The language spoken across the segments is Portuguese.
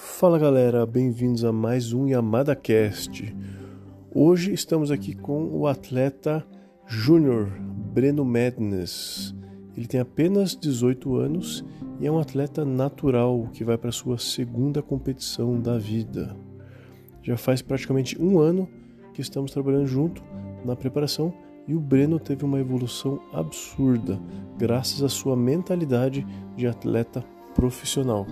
Fala galera, bem-vindos a mais um Yamada Cast. Hoje estamos aqui com o atleta júnior Breno Madness. Ele tem apenas 18 anos e é um atleta natural que vai para sua segunda competição da vida. Já faz praticamente um ano que estamos trabalhando junto na preparação e o Breno teve uma evolução absurda graças à sua mentalidade de atleta profissional.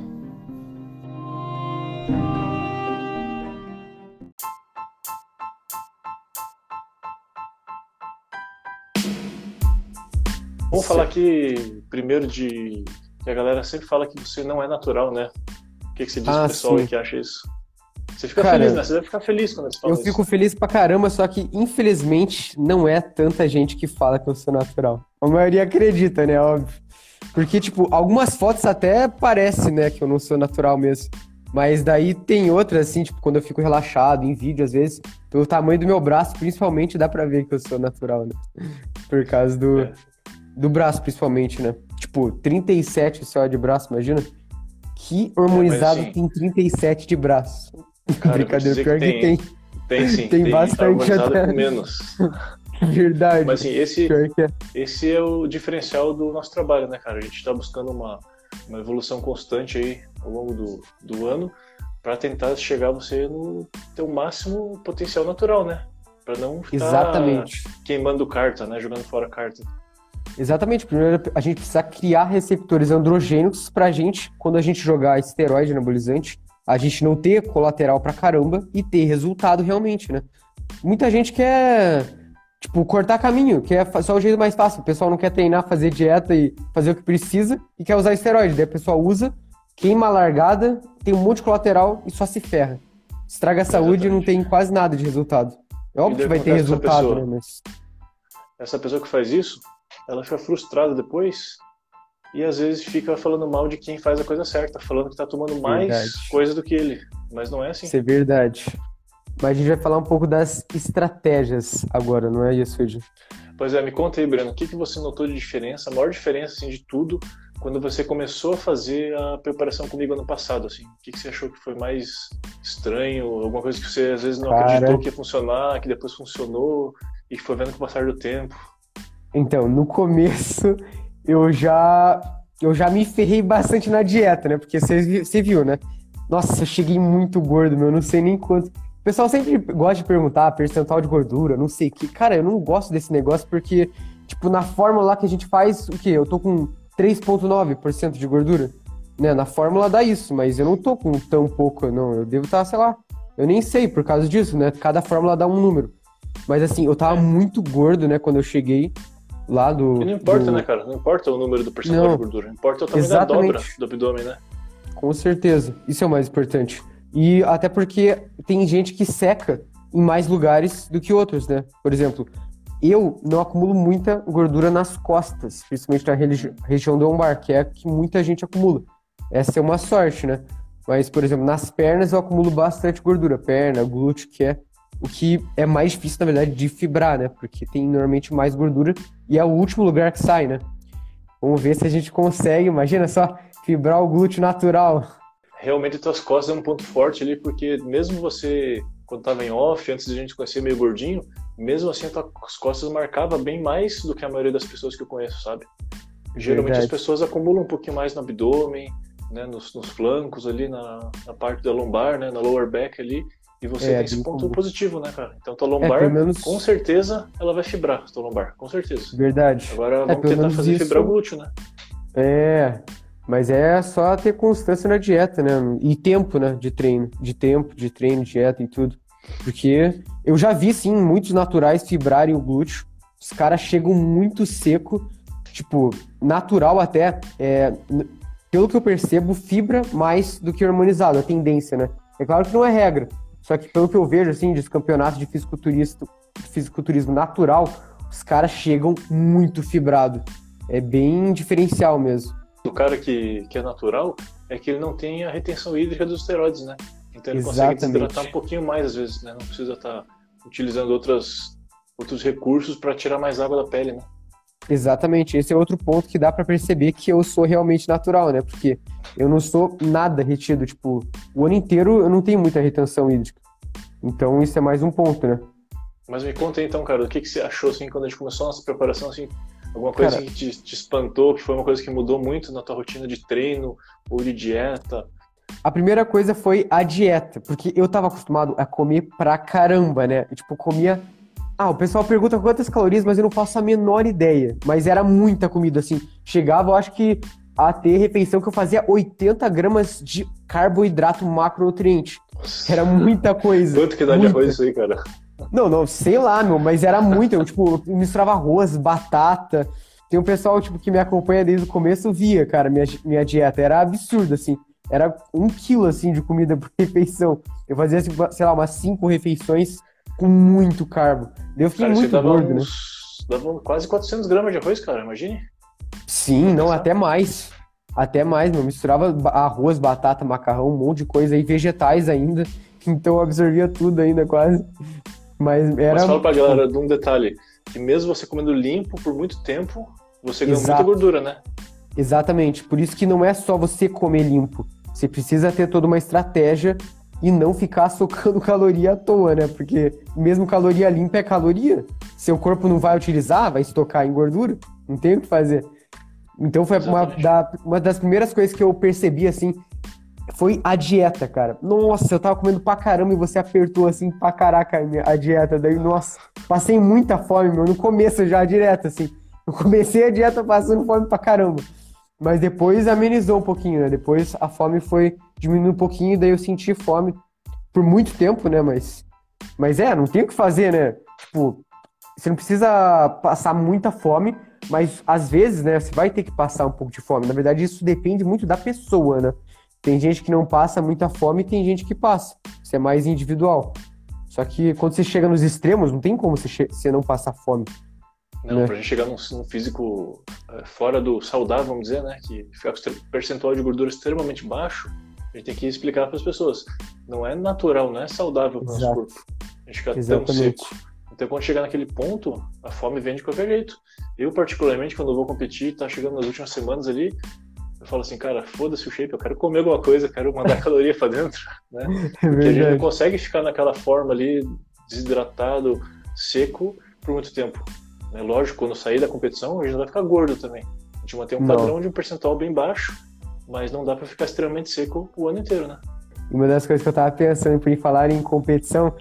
Aqui primeiro de que a galera sempre fala que você não é natural, né? O que, que você diz Ah, pro pessoal sim. que acha isso? Você fica Cara, feliz, né? Você deve ficar feliz quando eles Eu falam fico feliz pra caramba, só que infelizmente não é tanta gente que fala que eu sou natural. A maioria acredita, né? Óbvio. Porque, tipo, algumas fotos até parece, né, que eu não sou natural mesmo. Mas daí tem outras, assim, tipo, quando eu fico relaxado em vídeo, às vezes, pelo tamanho do meu braço, principalmente, dá pra ver que eu sou natural, né? Por causa do, É. do braço, principalmente, né? Tipo, 37 só de braço, imagina? Que hormonizado assim, tem 37 de braço? Cara, Brincadeira, pior que que tem. Tem sim, Tem bastante harmonizado até. com menos. Verdade. Mas assim, esse, é. esse é o diferencial do nosso trabalho, né, cara? A gente está buscando uma, uma evolução constante aí ao longo do, do ano para tentar chegar você no teu máximo potencial natural, né? Para não ficar Exatamente. queimando carta, né? Jogando fora carta. Exatamente. Primeiro, a gente precisa criar receptores androgênicos pra gente, quando a gente jogar esteroide anabolizante, a gente não ter colateral pra caramba e ter resultado realmente, né? Muita gente quer, tipo, cortar caminho, quer só o jeito mais fácil. O pessoal não quer treinar, fazer dieta e fazer o que precisa e quer usar esteroide. Daí o pessoal usa, queima a largada, tem um monte de colateral e só se ferra. Estraga a saúde e não tem quase nada de resultado. É óbvio que vai ter resultado, pessoa? né? Mas Essa pessoa que faz isso, ela fica frustrada depois e às vezes fica falando mal de quem faz a coisa certa, falando que tá tomando mais Verdade. coisa do que ele. Mas não é assim. Isso é verdade. Mas a gente vai falar um pouco das estratégias agora, não é isso, Ed? Pois é, me conta aí, Breno, o que, que você notou de diferença, a maior diferença assim, de tudo, quando você começou a fazer a preparação comigo ano passado? Assim? O que, que você achou que foi mais estranho? Alguma coisa que você às vezes não Cara. acreditou que ia funcionar, que depois funcionou e que foi vendo com o passar do tempo? Então, no começo, eu já eu já me ferrei bastante na dieta, né? Porque você vi- você viu, né? Nossa, eu cheguei muito gordo, meu, eu não sei nem quanto. O pessoal sempre gosta de perguntar percentual de gordura, não sei o que. Cara, eu não gosto desse negócio porque, tipo, na fórmula lá que a gente faz, o quê? Eu tô com 3,9% de gordura, né? Na fórmula dá isso, mas eu não tô com tão pouco, não. Eu devo estar, sei lá, eu nem sei por causa disso, né? Cada fórmula dá um número. Mas assim, eu tava muito gordo, né, quando eu cheguei lá do. E não importa, do- né, cara? Não importa o número do percentual de gordura, importa o tamanho da dobra Exatamente. do abdômen, né? Com certeza. Isso é o mais importante. E até porque tem gente que seca em mais lugares do que outros, né? Por exemplo, eu não acumulo muita gordura nas costas, principalmente na religi- região do lombar, que é a que muita gente acumula. Essa é uma sorte, né? Mas, por exemplo, nas pernas eu acumulo bastante gordura. Perna, glúteo, que é o que é mais difícil, na verdade, de fibrar, né? Porque tem normalmente mais gordura e é o último lugar que sai, né? Vamos ver se a gente consegue. Imagina só, fibrar o glúteo natural. Realmente, tuas costas é um ponto forte ali, porque mesmo você, quando tava em off, antes de a gente conhecer meio gordinho, mesmo assim, as costas marcava bem mais do que a maioria das pessoas que eu conheço, sabe? Geralmente Verdade. as pessoas acumulam um pouquinho mais no abdômen, né, nos, nos flancos ali, na, na parte da lombar, né, na lower back ali, e você É, tem esse ponto comum. positivo, né, cara? Então tua É, lombar, pelo menos. com certeza, ela vai fibrar, tua lombar, com certeza. Verdade. Agora vamos pelo tentar fazer isso- fibrar o glúteo, né? É, mas é só ter constância na dieta, né? E tempo, né? De treino. De tempo, de treino, dieta e tudo. Porque eu já vi, sim, muitos naturais fibrarem o glúteo. Os caras chegam muito seco, tipo, natural até. É, pelo que eu percebo, fibra mais do que hormonizado, a tendência, né? É claro que não é regra. Só que pelo que eu vejo, assim, dos campeonatos de fisiculturismo, fisiculturismo natural, os caras chegam muito fibrado. É bem diferencial mesmo. do cara que, que é natural é que ele não tem a retenção hídrica dos esteroides, né? Então ele consegue Exatamente. desidratar um pouquinho mais às vezes, né? Não precisa estar utilizando outras, outros recursos para tirar mais água da pele, né? Exatamente, esse é outro ponto que dá para perceber que eu sou realmente natural, né? Porque eu não sou nada retido, tipo, o ano inteiro eu não tenho muita retenção hídrica. Então isso é mais um ponto, né? Mas me conta aí, então, cara, o que, que você achou assim quando a gente começou a nossa preparação assim? Alguma coisa cara, que te, te espantou, que foi uma coisa que mudou muito na tua rotina de treino ou de dieta? A primeira coisa foi a dieta, porque eu tava acostumado a comer pra caramba, né? Eu, tipo, comia ah, o pessoal pergunta quantas calorias, mas eu não faço a menor ideia. Mas era muita comida, assim. Chegava, eu acho que, a ter refeição que eu fazia 80 gramas de carboidrato macronutriente. Era muita coisa. Quanto que dá muita. de arroz isso aí, cara? Não, não, sei lá, meu, mas era muito. Eu, tipo, eu misturava arroz, batata. Tem um pessoal, tipo, que me acompanha desde o começo, via, cara, minha, minha dieta. Era absurdo, assim. Era um quilo, assim, de comida por refeição. Eu fazia, tipo, sei lá, umas cinco refeições com muito carbo. Eu fiquei cara, muito dava gordo, né? uns, né? Dava quase 400 gramas de arroz, cara, imagine. Sim, não, até mais. Até mais, meu. Misturava arroz, batata, macarrão, um monte de coisa e vegetais ainda. Então eu absorvia tudo ainda quase. Mas era. Mas fala pra galera de um detalhe: que mesmo você comendo limpo por muito tempo, você ganha muita gordura, né? Exatamente. Por isso que não é só você comer limpo. Você precisa ter toda uma estratégia e não ficar socando caloria à toa, né? Porque mesmo caloria limpa é caloria. Seu corpo não vai utilizar, vai estocar em gordura, não tem o que fazer. Então foi uma, da, uma das primeiras coisas que eu percebi, assim, foi a dieta, cara. Nossa, eu tava comendo pra caramba e você apertou, assim, pra caraca a dieta. Daí, nossa, passei muita fome, meu, no começo já, direto, assim. Eu comecei a dieta passando fome pra caramba. Mas depois amenizou um pouquinho, né? Depois a fome foi diminuindo um pouquinho, daí eu senti fome por muito tempo, né? Mas, mas é, não tem o que fazer, né? Tipo, você não precisa passar muita fome, mas às vezes, né, você vai ter que passar um pouco de fome. Na verdade, isso depende muito da pessoa, né? Tem gente que não passa muita fome e tem gente que passa. Isso é mais individual. Só que quando você chega nos extremos, não tem como você, você não passar fome. Não, né? pra gente chegar num, num físico é, fora do saudável, vamos dizer, né? Que ficar com percentual de gordura extremamente baixo, a gente tem que explicar para as pessoas. Não é natural, não é saudável para o nosso corpo. A gente fica Exatamente. tão seco. Então, quando chegar naquele ponto, a fome vem de qualquer jeito. Eu, particularmente, quando eu vou competir, tá chegando nas últimas semanas ali, eu falo assim, cara, foda-se o shape, eu quero comer alguma coisa, quero mandar caloria para dentro, né? É Porque a gente não consegue ficar naquela forma ali, desidratado, seco, por muito tempo. Né? Lógico, quando sair da competição, a gente não vai ficar gordo também. A gente mantém um padrão de um percentual bem baixo, mas não dá para ficar extremamente seco o ano inteiro, né? Uma das coisas que eu tava pensando por falar em competição,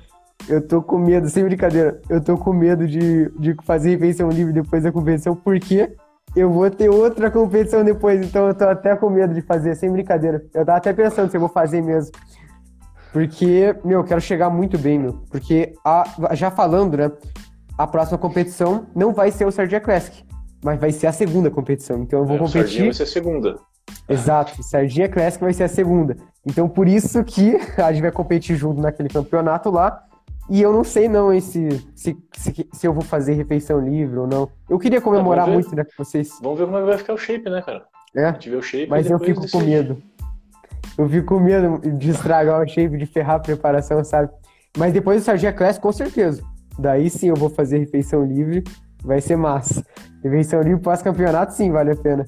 eu tô com medo, sem brincadeira, eu tô com medo de, de fazer refeição livre depois da competição, porque eu vou ter outra competição depois, então eu tô até com medo de fazer, sem brincadeira. Eu tava até pensando se eu vou fazer mesmo. Porque, meu, eu quero chegar muito bem, meu. Porque, a, já falando, né? A próxima competição não vai ser o Sardia Classic, mas vai ser a segunda competição. Então eu vou é, competir. O Sardinha vai ser a segunda. Exato, Sardinha Classic vai ser a segunda. Então por isso que a gente vai competir junto naquele campeonato lá. E eu não sei não hein, se, se, se, eu vou fazer refeição livre ou não. Eu queria comemorar muito, né, com vocês. Vamos ver como é vai ficar o shape, né, cara? É, a gente vê o shape mas eu fico com medo. Eu fico com medo de estragar o shape, de ferrar a preparação, sabe? Mas depois do Sargia Classic, com certeza. Daí sim eu vou fazer refeição livre, vai ser massa. Refeição livre pós-campeonato, sim, vale a pena.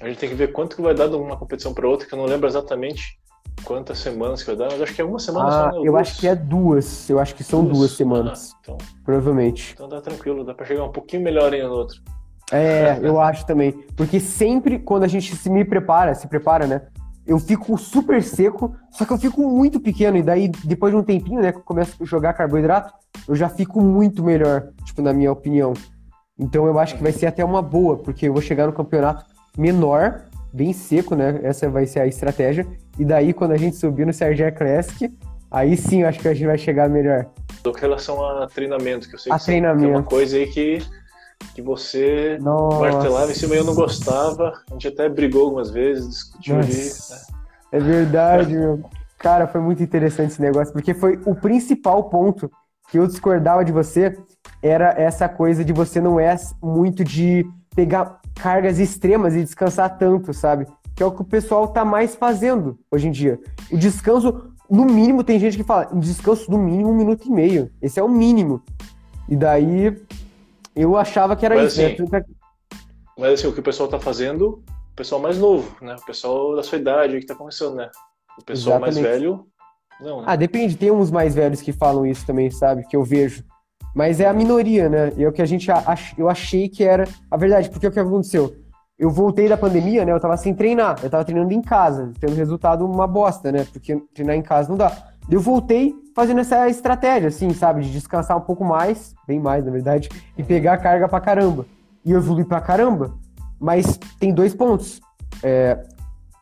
A gente tem que ver quanto que vai dar de uma competição para outra, que eu não lembro exatamente quantas semanas que vai dar, mas acho que é uma semana ah, só. Né? Eu duas. acho que é duas. Eu acho que são duas, duas semanas. Ah, então, Provavelmente. Então dá tranquilo, dá para chegar um pouquinho melhor aí no outro. É, eu acho também. Porque sempre quando a gente se me prepara, se prepara, né? eu fico super seco, só que eu fico muito pequeno, e daí, depois de um tempinho, né, que eu começo a jogar carboidrato, eu já fico muito melhor, tipo, na minha opinião. Então eu acho que vai ser até uma boa, porque eu vou chegar no campeonato menor, bem seco, né? Essa vai ser a estratégia. E daí, quando a gente subir no Sergier Classic, aí sim eu acho que a gente vai chegar melhor. Com relação a treinamento, que eu sei a que treinamento. é uma coisa aí que que você Nossa. martelava em cima e eu não gostava. A gente até brigou algumas vezes, discutiu Nossa. ali. Né? É verdade, meu. Cara, foi muito interessante esse negócio, porque foi o principal ponto que eu discordava de você era essa coisa de você não é muito de pegar cargas extremas e descansar tanto, sabe? Que é o que o pessoal tá mais fazendo hoje em dia. O descanso, no mínimo, tem gente que fala, descanso no mínimo um minuto e meio. Esse é o mínimo. E daí eu achava que era Mas, isso. Né? Assim, Mas assim, o que o pessoal tá fazendo, o pessoal mais novo, né? O pessoal da sua idade que tá começando, né? O pessoal Exatamente. mais velho, não, né? Ah, depende, tem uns mais velhos que falam isso também, sabe? Que eu vejo. Mas é a minoria, né? E é o que a gente ach... eu achei que era a verdade, porque é o que aconteceu? Eu voltei da pandemia, né? Eu tava sem treinar, eu tava treinando em casa, tendo resultado uma bosta, né? Porque treinar em casa não dá. Eu voltei fazendo essa estratégia, assim, sabe? De descansar um pouco mais, bem mais, na verdade, e pegar carga pra caramba. E eu evolui pra caramba. Mas tem dois pontos. É,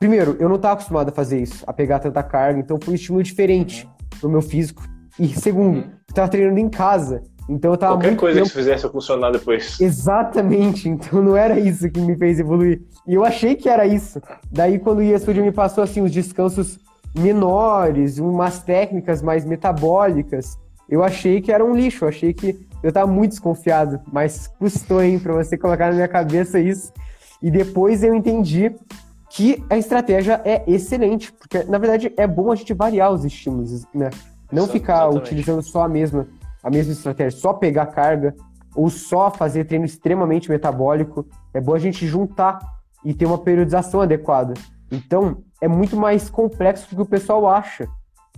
Primeiro, eu não estava acostumado a fazer isso, a pegar tanta carga, então foi um estímulo diferente pro meu físico. E segundo, Uhum. eu tava treinando em casa, então eu tava Qualquer coisa tempo... que fizesse funcionar depois. Exatamente, então não era isso que me fez evoluir. E eu achei que era isso. Daí quando o Yasuji me passou assim os descansos menores, umas técnicas mais metabólicas, eu achei que era um lixo, eu achei que eu tava muito desconfiado, mas custou, hein, pra você colocar na minha cabeça isso. E depois eu entendi que a estratégia é excelente, porque na verdade é bom a gente variar os estímulos, né? Não Exa- ficar exatamente. utilizando só a mesma, a mesma estratégia, só pegar carga ou só fazer treino extremamente metabólico. É bom a gente juntar e ter uma periodização adequada. Então, é muito mais complexo do que o pessoal acha.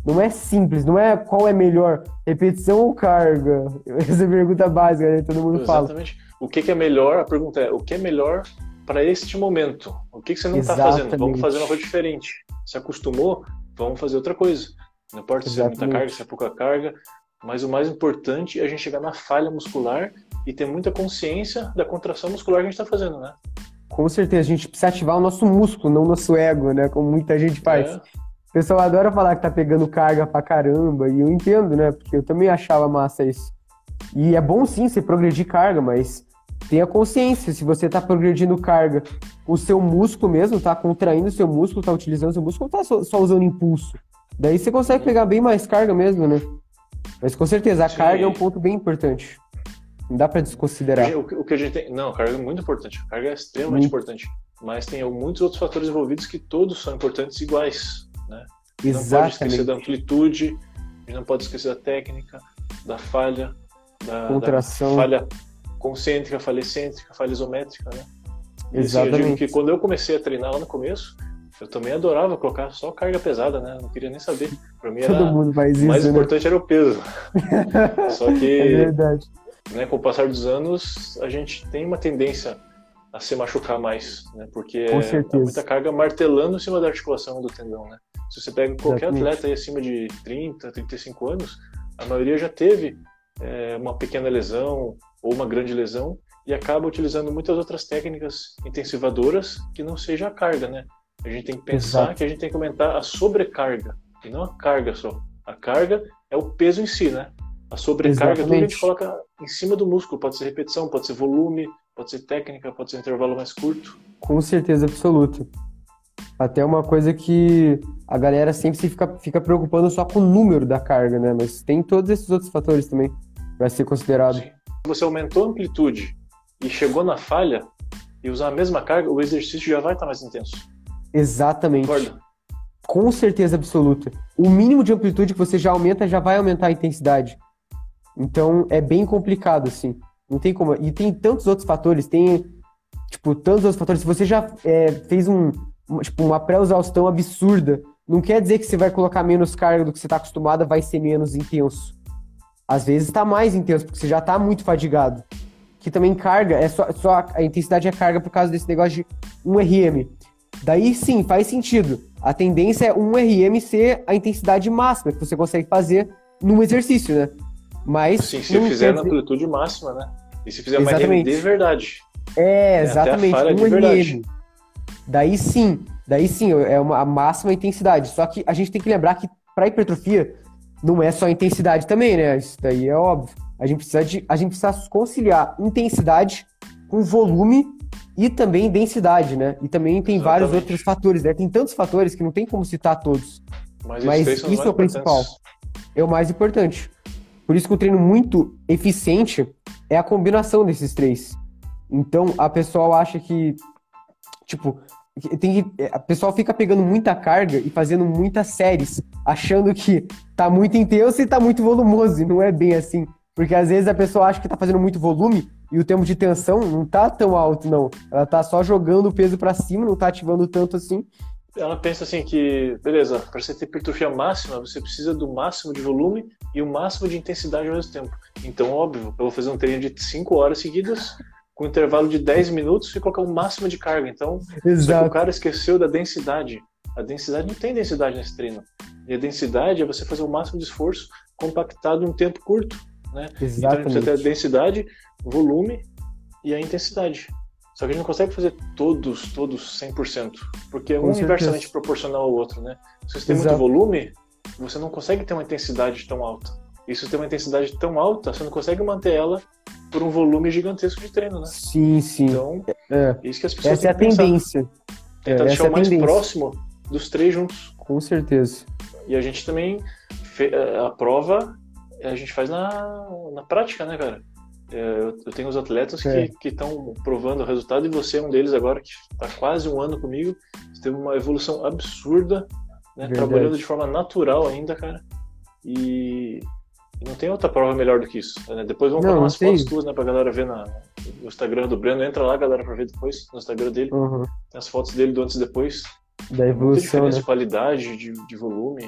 Não é simples, não é qual é melhor, repetição ou carga. Essa é a pergunta básica, né? Todo mundo fala. Exatamente. O que, que é melhor? A pergunta é: o que é melhor para este momento? O que, que você não está fazendo? Vamos Exatamente. fazer uma coisa diferente. Se acostumou, vamos fazer outra coisa. Não importa se é muita Exatamente. carga, se é pouca carga, mas o mais importante é a gente chegar na falha muscular e ter muita consciência da contração muscular que a gente está fazendo, né? Com certeza, a gente precisa ativar o nosso músculo, não o nosso ego, né? Como muita gente faz. É. O pessoal adora falar que tá pegando carga pra caramba, e eu entendo, né? Porque eu também achava massa isso. E é bom sim você progredir carga, mas tenha consciência, se você tá progredindo carga o seu músculo mesmo, tá contraindo o seu músculo, tá utilizando o seu músculo, não tá só, só usando impulso. Daí você consegue pegar bem mais carga mesmo, né? Mas com certeza, a Sim. carga é um ponto bem importante. Não dá pra desconsiderar. O que, o que a gente tem. Não, carga é muito importante. Carga é extremamente Muito. importante. Mas tem muitos outros fatores envolvidos que todos são importantes iguais. Né? Não pode esquecer Exatamente. da amplitude, a não pode esquecer da técnica, da falha, da, Contração. da falha concêntrica, falha excêntrica, falha isométrica, né? E, assim, eu digo Exatamente. que quando eu comecei a treinar lá no começo, eu também adorava colocar só carga pesada, né? Não queria nem saber. Pra mim era Todo mundo faz o isso, mais né? importante era o peso. Só É que verdade. né, com o passar dos anos, a gente tem uma tendência a se machucar mais, né? Porque Com é, é muita carga martelando em cima da articulação do tendão, né? Se você pega qualquer Exatamente. atleta aí acima de 30, 35 anos, a maioria já teve é, uma pequena lesão ou uma grande lesão e acaba utilizando muitas outras técnicas intensivadoras que não seja a carga, né? A gente tem que pensar Exato. que a gente tem que aumentar a sobrecarga e não a carga só. A carga é o peso em si, né? A sobrecarga é tudo que a gente coloca em cima do músculo. Pode ser repetição, pode ser volume, pode ser técnica, pode ser intervalo mais curto. Com certeza absoluta. Até uma coisa que a galera sempre se fica, fica preocupando só com o número da carga, né? Mas tem todos esses outros fatores também para ser considerado. Sim. Se você aumentou a amplitude e chegou na falha e usar a mesma carga, o exercício já vai estar mais intenso. Exatamente. Concorda? Com certeza absoluta. O mínimo de amplitude que você já aumenta já vai aumentar a intensidade. Então é bem complicado, assim. Não tem como. E tem tantos outros fatores, tem, tipo, tantos outros fatores. Se você já é, fez um, uma, tipo, uma pré-exaustão absurda, não quer dizer que você vai colocar menos carga do que você está acostumado, vai ser menos intenso. Às vezes está mais intenso, porque você já está muito fadigado. Que também carga, é só, só a intensidade é carga por causa desse negócio de 1 RM. Daí sim, faz sentido. A tendência é 1 RM ser a intensidade máxima que você consegue fazer num exercício, né? Mas. Sim, se fizer na amplitude máxima, né? E se fizer uma Exatamente. RM de verdade. É, até a exatamente, um de verdade. RM. Daí sim, daí sim, é uma a máxima intensidade. Só que a gente tem que lembrar que para hipertrofia não é só intensidade também, né? Isso daí é óbvio. A gente precisa de, a gente precisa conciliar intensidade com volume e também densidade, né? E também tem vários Exatamente. outros fatores, né? Tem tantos fatores que não tem como citar todos. Mas, Mas isso mais é o principal. É o mais importante. Por isso que um treino muito eficiente é a combinação desses três. Então, a pessoa acha que, tipo, tem que, a pessoa fica pegando muita carga e fazendo muitas séries, achando que tá muito intenso e tá muito volumoso, e não é bem assim. Porque às vezes a pessoa acha que tá fazendo muito volume e o tempo de tensão não tá tão alto, não. Ela tá só jogando o peso para cima, não tá ativando tanto assim. Ela pensa assim que, beleza, para você ter hipertrofia máxima, você precisa do máximo de volume e o máximo de intensidade ao mesmo tempo. Então, óbvio, eu vou fazer um treino de 5 horas seguidas, com intervalo de 10 minutos e colocar o máximo de carga. Então, o cara esqueceu da densidade. A densidade não tem densidade nesse treino. E a densidade é você fazer o máximo de esforço compactado em um tempo curto. Né? Exatamente. Então, você tem a densidade, volume e a intensidade. Só que a gente não consegue fazer todos, todos 100%, porque um é inversamente proporcional ao outro, né? Se você tem Exato. muito volume, você não consegue ter uma intensidade tão alta. E se você tem uma intensidade tão alta, você não consegue manter ela por um volume gigantesco de treino, né? Sim, sim. Então, é. isso que as pessoas Essa é a tendência. Tentar é, deixar é o mais tendência. próximo dos três juntos. Com certeza. E a gente também, a prova, a gente faz na, na prática, né, cara? É, eu tenho os atletas é. que estão provando o resultado e você é um deles agora que está quase um ano comigo. Você teve uma evolução absurda, né? trabalhando de forma natural ainda, cara. E não tem outra prova melhor do que isso. Né? Depois vamos colocar umas fotos tuas né, pra galera ver na, no Instagram do Breno. Entra lá, galera, pra ver depois no Instagram dele. Uhum. Tem as fotos dele do antes e depois. Da evolução. Muita né? de qualidade, de, de volume,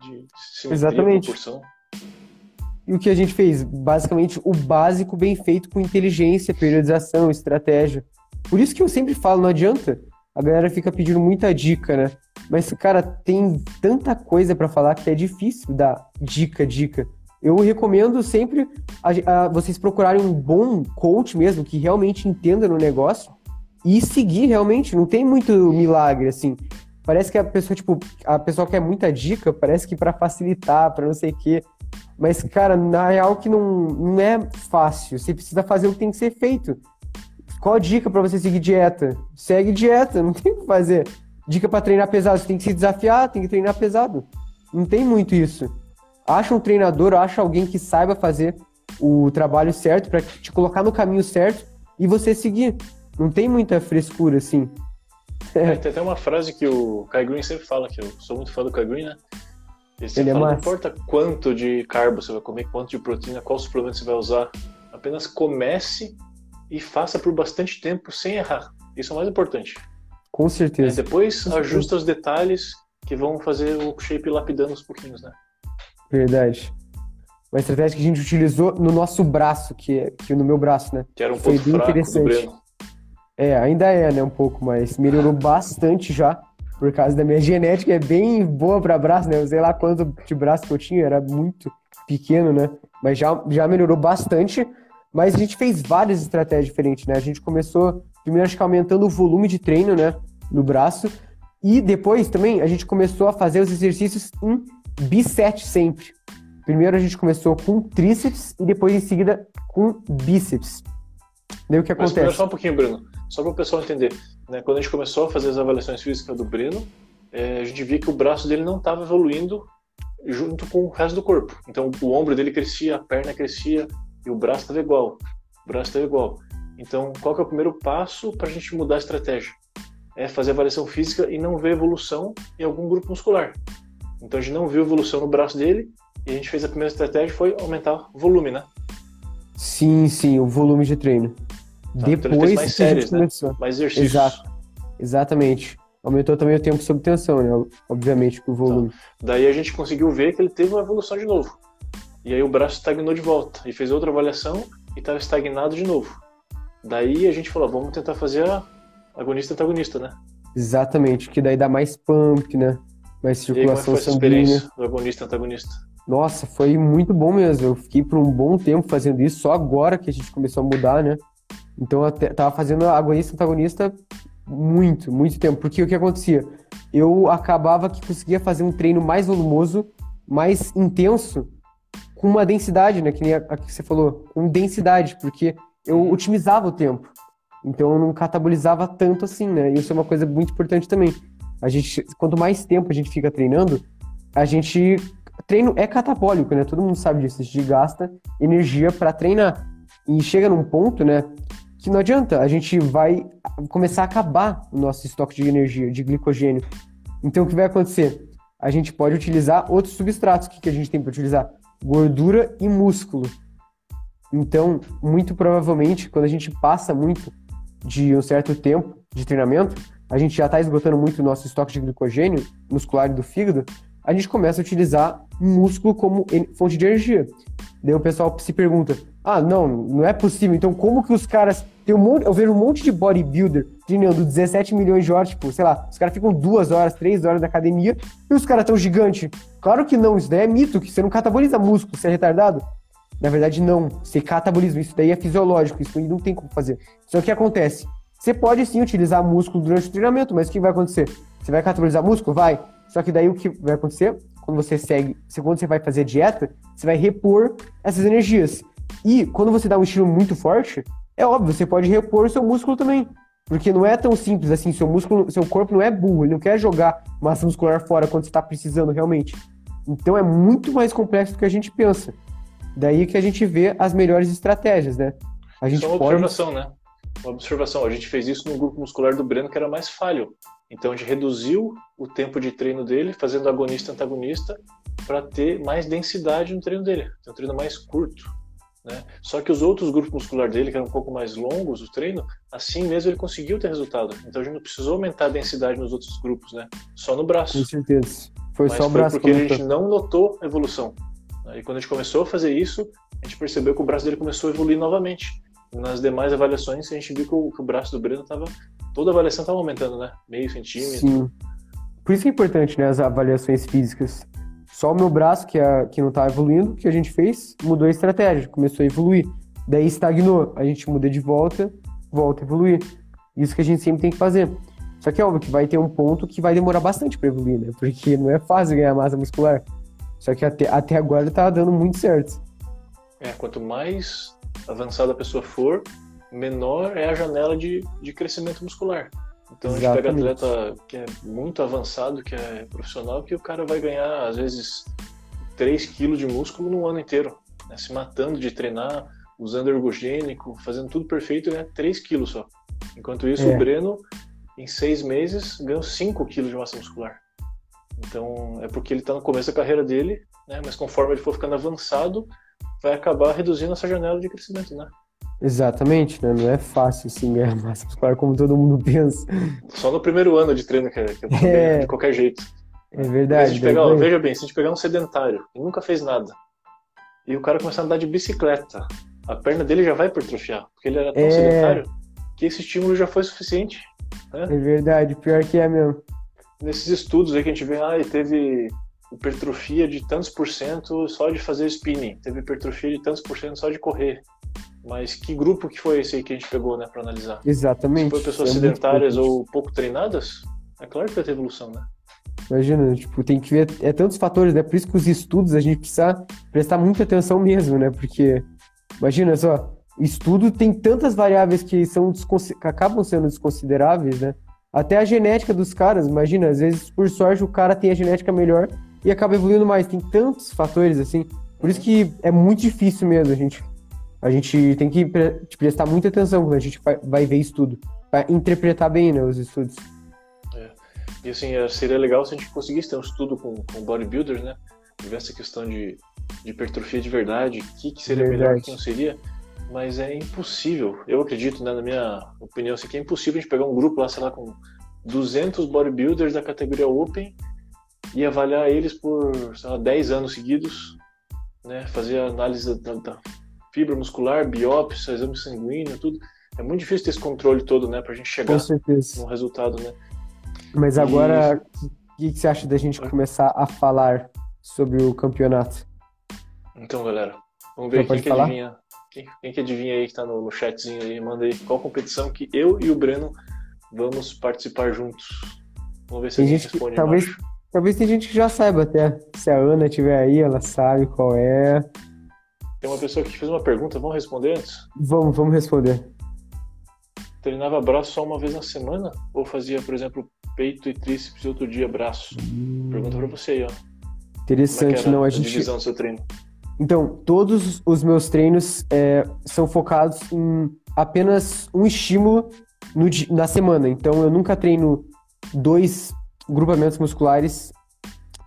de simetria, Exatamente. proporção. E o que a gente fez? Basicamente, o básico bem feito com inteligência, periodização, estratégia. Por isso que eu sempre falo, não adianta. A galera fica pedindo muita dica, né? Mas, cara, tem tanta coisa para falar que é difícil dar dica, dica. Eu recomendo sempre a, a, vocês procurarem um bom coach mesmo, que realmente entenda no negócio e seguir realmente. Não tem muito milagre, assim. Parece que a pessoa, tipo, a pessoa quer muita dica, parece que para facilitar, para não sei o quê. Mas, cara, na real que não, não é fácil. Você precisa fazer o que tem que ser feito. Qual a dica para você seguir dieta? Segue dieta, não tem o que fazer. Dica para treinar pesado, você tem que se desafiar, tem que treinar pesado. Não tem muito isso. Acha um treinador, acha alguém que saiba fazer o trabalho certo para te colocar no caminho certo e você seguir. Não tem muita frescura assim. É, tem até uma frase que o Kai Green sempre fala, que eu sou muito fã do Kai Green, né? Esse Ele é fala, é não importa quanto de carbo você vai comer, quanto de proteína, qual suplemento você vai usar. Apenas comece e faça por bastante tempo sem errar. Isso é o mais importante. Com certeza. É, depois Com ajusta certeza. os detalhes que vão fazer o shape lapidando aos pouquinhos, né? Verdade. Uma estratégia que a gente utilizou no nosso braço, que, é, que no meu braço, né? Que era um Foi pouco do Breno. É, ainda é, né? Um pouco, mas melhorou bastante já por causa da minha genética, é bem boa para braço, né? Eu sei lá quanto de braço que eu tinha, era muito pequeno, né? Mas já, já melhorou bastante. Mas a gente fez várias estratégias diferentes, né? A gente começou, primeiro, acho que aumentando o volume de treino, né? No braço. E depois também a gente começou a fazer os exercícios em bisete sempre. Primeiro a gente começou com tríceps e depois em seguida com bíceps. Daí o que acontece? Mas só um pouquinho, Bruno. Só para o pessoal entender. Né? Quando a gente começou a fazer as avaliações físicas do Breno, é, a gente via que o braço dele não estava evoluindo junto com o resto do corpo. Então o ombro dele crescia, a perna crescia e o braço estava igual. O braço estava igual. Então qual que é o primeiro passo para a gente mudar a estratégia? É fazer avaliação física e não ver evolução em algum grupo muscular. Então a gente não viu evolução no braço dele e a gente fez a primeira estratégia foi aumentar o volume, né? Sim, sim, o volume de treino. Tá, então Depois mais séries, né? Mais exercícios. Exato. Exatamente. Aumentou também o tempo sob tensão, né? Obviamente, com o volume. Tá. Daí a gente conseguiu ver que ele teve uma evolução de novo. E aí o braço estagnou de volta. E fez outra avaliação e estava estagnado de novo. Daí a gente falou, vamos tentar fazer a agonista-antagonista, né? Exatamente, que daí dá mais pump, né? Mais circulação e aí, é sanguínea. experiência do agonista-antagonista? Nossa, foi muito bom mesmo. Eu fiquei por um bom tempo fazendo isso, só agora que a gente começou a mudar, né? Então eu tava fazendo agonista antagonista muito, muito tempo. Porque o que acontecia? Eu acabava que conseguia fazer um treino mais volumoso, mais intenso, com uma densidade, né? Que nem a, a que você falou, com densidade, porque eu otimizava o tempo. Então eu não catabolizava tanto assim, né? Isso é uma coisa muito importante também. A gente, quanto mais tempo a gente fica treinando, a gente treino é catabólico, né? Todo mundo sabe disso. A gente gasta energia para treinar. E chega num ponto, né, que não adianta, a gente vai começar a acabar o nosso estoque de energia, de glicogênio. Então o que vai acontecer? A gente pode utilizar outros substratos. O que, que a gente tem para utilizar? Gordura e músculo. Então, muito provavelmente, quando a gente passa muito de um certo tempo de treinamento, a gente já está esgotando muito o nosso estoque de glicogênio muscular do fígado, a gente começa a utilizar músculo como fonte de energia. Daí o pessoal se pergunta: ah, não, não é possível. Então, como que os caras. Tem um monte, eu vejo um monte de bodybuilder treinando 17 milhões de horas, tipo, sei lá, os caras ficam duas horas, três horas na academia e os caras tão gigante. Claro que não, isso daí é mito, que você não cataboliza músculo, você é retardado. Na verdade, não. Você cataboliza, isso daí é fisiológico, isso aí não tem como fazer. Só que acontece? Você pode sim utilizar músculo durante o treinamento, mas o que vai acontecer? Você vai catabolizar músculo? Vai. Só que daí o que vai acontecer? Quando você segue, quando você vai fazer dieta, você vai repor essas energias. E quando você dá um estilo muito forte, é óbvio, você pode repor o seu músculo também. Porque não é tão simples assim, seu músculo, seu corpo não é burro, ele não quer jogar massa muscular fora quando você está precisando realmente. Então é muito mais complexo do que a gente pensa. Daí que a gente vê as melhores estratégias, né? A gente Só uma pode... observação, né? Uma observação. A gente fez isso no grupo muscular do Breno, que era mais falho. Então a gente reduziu o tempo de treino dele, fazendo agonista antagonista, para ter mais densidade no treino dele. Ter um treino mais curto. Né? Só que os outros grupos musculares dele, que eram um pouco mais longos, o treino, assim mesmo ele conseguiu ter resultado. Então a gente não precisou aumentar a densidade nos outros grupos, né? Só no braço. Com certeza. Foi Mas só o braço porque que a gente não notou evolução. E quando a gente começou a fazer isso, a gente percebeu que o braço dele começou a evoluir novamente. Nas demais avaliações, a gente viu que o, que o braço do Breno estava. Toda a avaliação estava aumentando, né? Meio centímetro. Sim. Por isso que é importante, né, as avaliações físicas. Só o meu braço, que, é, que não estava evoluindo, o que a gente fez? Mudou a estratégia, começou a evoluir. Daí estagnou, a gente muda de volta, volta a evoluir. Isso que a gente sempre tem que fazer. Só que é óbvio que vai ter um ponto que vai demorar bastante para evoluir, né? Porque não é fácil ganhar massa muscular. Só que até, até agora tá dando muito certo. É, quanto mais avançada a pessoa for, menor é a janela de, de crescimento muscular. Então a gente pega Exatamente. atleta que é muito avançado, que é profissional, que o cara vai ganhar, às vezes, 3 quilos de músculo num ano inteiro, né? se matando de treinar, usando ergogênico, fazendo tudo perfeito, ganha 3 quilos só. Enquanto isso, É. o Breno, em seis meses, ganhou 5 quilos de massa muscular. Então, é porque ele está no começo da carreira dele, né? mas conforme ele for ficando avançado, vai acabar reduzindo essa janela de crescimento, né? Exatamente, né? Não é fácil assim ganhar massa muscular como todo mundo pensa. Só no primeiro ano de treino que que é de qualquer jeito. É se verdade. gente pegar, veja bem, se a gente pegar um sedentário que nunca fez nada e o cara começar a andar de bicicleta, a perna dele já vai hipertrofiar, porque ele era tão É. sedentário que esse estímulo já foi suficiente. É verdade, pior que é mesmo. Nesses estudos aí que a gente vê, ah, teve hipertrofia de tantos por cento só de fazer spinning, teve hipertrofia de tantos por cento só de correr. Mas que grupo que foi esse aí que a gente pegou, né, para analisar? Se Exatamente. foi pessoas é sedentárias ou pouco treinadas, é claro que vai ter evolução, né? Imagina, tipo, tem que ver, é tantos fatores, né? Por isso que os estudos a gente precisa prestar muita atenção mesmo, né? Porque, imagina só, estudo tem tantas variáveis que são que acabam sendo desconsideráveis, né? Até a genética dos caras, imagina, às vezes, por sorte, o cara tem a genética melhor e acaba evoluindo mais. Tem tantos fatores, assim. Por isso que é muito difícil mesmo, a gente. A gente tem que pre- te prestar muita atenção quando a gente vai, ver estudo. Pra interpretar bem, né, os estudos. E assim, eh, seria legal se a gente conseguisse ter um estudo com, com bodybuilders, né? Ver essa questão de, de hipertrofia de verdade, o que, que seria melhor, o Verdade. que não seria. Mas é impossível, eu acredito, né, na minha opinião, assim, que é impossível a gente pegar um grupo lá, sei lá, com 200 bodybuilders da categoria Open e avaliar eles por, sei lá, 10 anos seguidos, né? Fazer a análise da, da fibra muscular, biópsia, exame sanguíneo, tudo. É muito difícil ter esse controle todo, né, pra gente chegar num resultado, né? Mas agora, o que, que você acha da gente começar a falar sobre o campeonato? Então, galera, vamos ver pode quem que adivinha. Quem, quem que adivinha aí que tá no, no chatzinho aí? Manda aí qual competição que eu e o Breno vamos participar juntos. Vamos ver se Tem a gente gente que responde talvez-. Talvez tem gente que já saiba até. Se a Ana estiver aí, ela sabe qual é. Tem uma pessoa que fez uma pergunta, vamos responder antes? Vamos, vamos responder. Treinava braço só uma vez na semana? Ou fazia, por exemplo, peito e tríceps e outro dia braço? Pergunta pra você aí, ó. É Interessante, era não. A a gente. divisão do seu treino? Então, todos os meus treinos é, são focados em apenas um estímulo no na semana. Então, eu nunca treino dois grupamentos musculares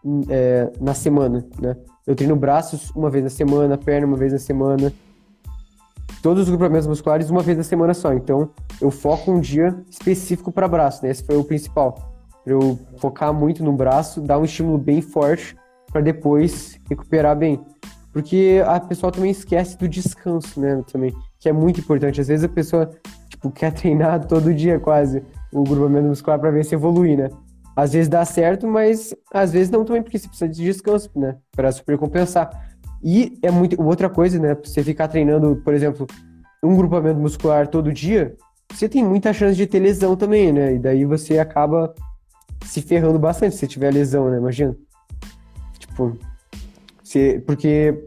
hum, é, na semana, né? Eu treino braços uma vez na semana, perna uma vez na semana. todos os grupamentos musculares uma vez na semana só. Então, eu foco um dia específico para braço, né? Esse foi o principal. Pra eu focar muito no braço, dar um estímulo bem forte para depois recuperar bem. Porque a pessoa também esquece do descanso, né? Também, que é muito importante. Às vezes a pessoa, tipo, quer treinar todo dia quase o grupamento muscular para ver se evolui, né? Às vezes dá certo, mas às vezes não também, porque você precisa de descanso, né? Para supercompensar. E é muito. Outra coisa, né? Você ficar treinando, por exemplo, um grupamento muscular todo dia, você tem muita chance de ter lesão também, né? E daí você acaba se ferrando bastante se tiver lesão, né? Imagina. Tipo, você, porque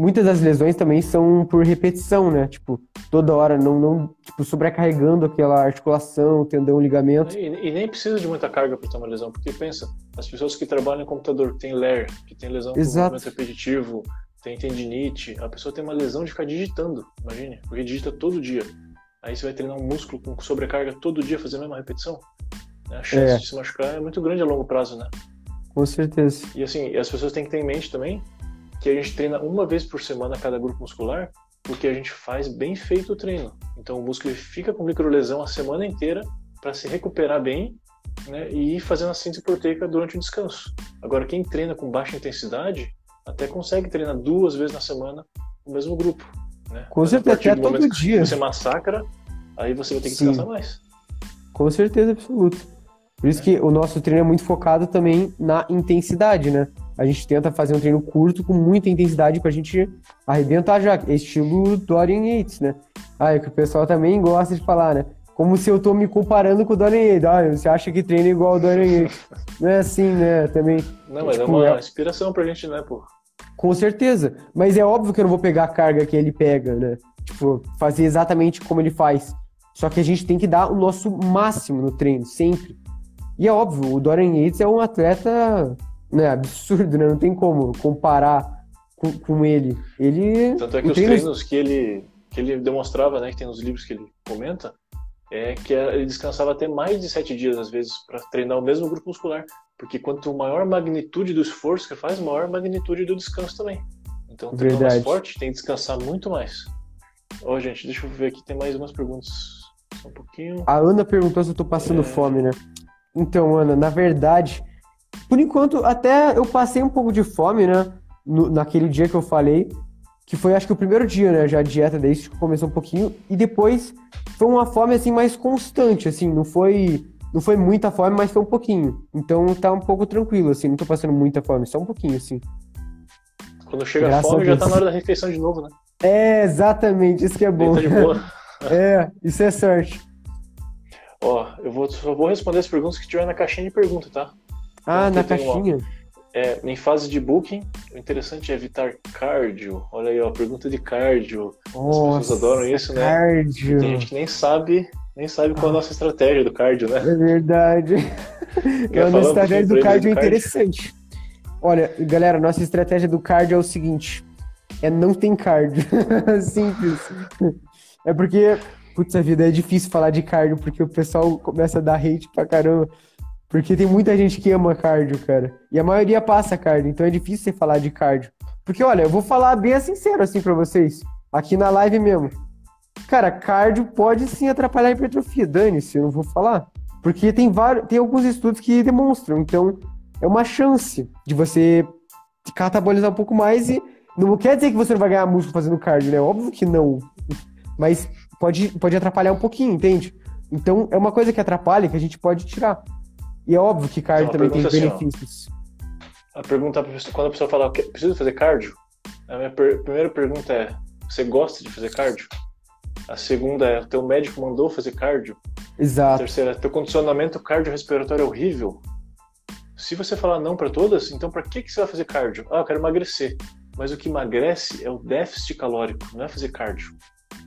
muitas das lesões também são por repetição, né? Tipo, toda hora, não, não tipo, sobrecarregando aquela articulação, tendão, ligamento. E, e nem precisa de muita carga para ter uma lesão, porque pensa, as pessoas que trabalham em computador, que tem LER, que tem lesão por Exato. movimento repetitivo, tem tendinite, a pessoa tem uma lesão de ficar digitando, imagine, porque digita todo dia. Aí você vai treinar um músculo com sobrecarga todo dia, fazer a mesma repetição. né? A chance É. de se machucar é muito grande a longo prazo, né? Com certeza. E assim, as pessoas têm que ter em mente também que a gente treina uma vez por semana cada grupo muscular, porque a gente faz bem feito o treino. Então o músculo fica com microlesão a semana inteira para se recuperar bem né, e ir fazendo a síntese proteica durante o descanso. Agora, quem treina com baixa intensidade até consegue treinar duas vezes na semana o mesmo grupo. Né? Com Mas certeza, até todo que dia. Você massacra, aí você vai ter que Sim. descansar mais. Com certeza absoluta. Por isso que o nosso treino é muito focado também na intensidade, né? A gente tenta fazer um treino curto com muita intensidade pra gente arrebentar já. Estilo Dorian Yates, né? Ah, é que o pessoal também gosta de falar, né? Como se eu tô me comparando com o Dorian Yates. Ah, você acha que treina igual o Dorian Yates. Não é assim, né? Também. Não, mas Tipo, é uma é- inspiração pra gente, né, pô? Com certeza. Mas é óbvio que eu não vou pegar a carga que ele pega, né? Tipo, fazer exatamente como ele faz. Só que a gente tem que dar o nosso máximo no treino, sempre. E é óbvio, o Dorian Yates é um atleta né, absurdo, né? Não tem como comparar com, com ele. Ele. Tanto é que os treino- treinos que ele, que ele demonstrava, né, que tem nos livros que ele comenta, é que ele descansava até mais de sete dias, às vezes, para treinar o mesmo grupo muscular. Porque quanto maior a magnitude do esforço que faz, maior a magnitude do descanso também. Então, treinar mais forte tem que descansar muito mais. Ó, gente, deixa eu ver aqui, tem mais umas perguntas. Só um pouquinho. A Ana perguntou se eu tô passando É. fome, né? Então, Ana, na verdade, por enquanto, até eu passei um pouco de fome, né? No- naquele dia que eu falei, que foi acho que o primeiro dia, né? Já a dieta, daí isso começou um pouquinho, e depois foi uma fome assim mais constante, assim, não foi. Não foi muita fome, mas foi um pouquinho. Então tá um pouco tranquilo, assim, não tô passando muita fome, só um pouquinho, assim. Quando chega a Graças fome, a já tá na hora da refeição de novo, né? É, exatamente, isso que é bom. Deita de boa. É, isso é sorte. Ó, eu vou, só vou responder as perguntas que tiver na caixinha de pergunta, tá? Ah, Então, na tenho uma- caixinha. É, em fase de booking, o interessante é evitar cardio. Olha aí, ó, pergunta de cardio. Nossa, adoram isso, né? Cardio. Tem gente que nem sabe, nem sabe qual é a nossa estratégia do cardio, né? É verdade. Quer a nossa estratégia do cardio é interessante. Olha, galera, nossa estratégia do cardio é o seguinte: é não tem cardio. Simples. É porque, putz, a vida é difícil falar de cardio, porque o pessoal começa a dar hate pra caramba. Porque tem muita gente que ama cardio, cara. E a maioria passa cardio, então é difícil você falar de cardio. Porque, olha, eu vou falar bem sincero assim pra vocês, aqui na live mesmo. Cara, cardio pode sim atrapalhar a hipertrofia. Dane-se, eu não vou falar. Porque tem vários, tem alguns estudos que demonstram. Então, é uma chance de você catabolizar um pouco mais e não quer dizer que você não vai ganhar músculo fazendo cardio, né? Óbvio que não. Mas pode, pode atrapalhar um pouquinho, entende? Então, é uma coisa que atrapalha que a gente pode tirar. E é óbvio que cardio Então, a também tem é assim, ó. benefícios. A pergunta, pessoa- quando a pessoa fala, "Que- preciso fazer cardio? A minha per- primeira pergunta é, você gosta de fazer cardio? A segunda é, teu médico mandou fazer cardio? A Exato. terceira, teu condicionamento cardiorrespiratório é horrível? Se você falar não para todas, então para que, que você vai fazer cardio? Ah, eu quero emagrecer. Mas o que emagrece é o déficit calórico, não é fazer cardio.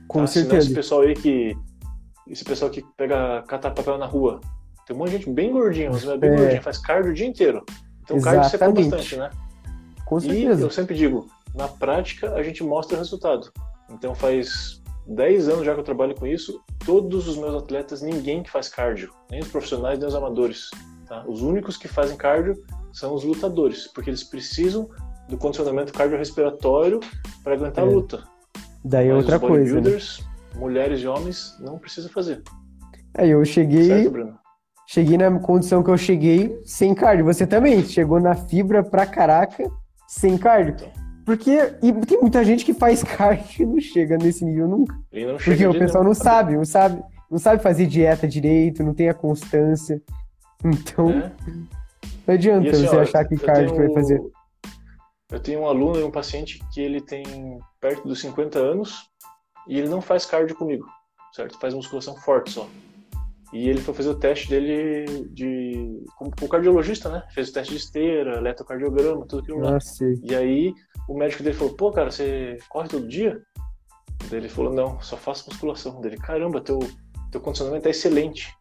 Com tá? Senão certeza. esse pessoal aí que. Esse pessoal que pega, cata papel na rua. Tem um monte de gente bem gordinha, mas é bem É. gordinha, faz cardio o dia inteiro. Então cardio você Exatamente. bastante, né? Com E certeza. eu sempre digo, na prática a gente mostra o resultado. Então faz 10 anos já que eu trabalho com isso, todos os meus atletas, ninguém que faz cardio, nem os profissionais, nem os amadores. tá? Os únicos que fazem cardio são os lutadores, porque eles precisam do condicionamento cardiorrespiratório para aguentar É. a luta. Daí é Mas outra os coisa. Né? mulheres e homens, não precisa fazer. Aí eu cheguei, Certo, Bruno? Cheguei na condição que eu cheguei sem cardio. Você também chegou na fibra pra caraca sem cardio. Porque e tem muita gente que faz cardio e não chega nesse nível nunca. Não Porque o pessoal nenhum. não sabe, não sabe, não sabe fazer dieta direito, não tem a constância. Então, né? não adianta assim, você ó, achar que cardio que vai tenho- fazer. Eu tenho um aluno e um paciente que ele tem perto dos 50 anos e ele não faz cardio comigo, certo? Faz musculação forte só. E ele foi fazer o teste dele de com, com o cardiologista, né? Fez o teste de esteira, eletrocardiograma, tudo aquilo lá. Nossa, E aí o médico dele falou: "Pô, cara, você corre todo dia?" Daí ele falou: "Não, só faço musculação." Dele: "Caramba, teu teu condicionamento é excelente."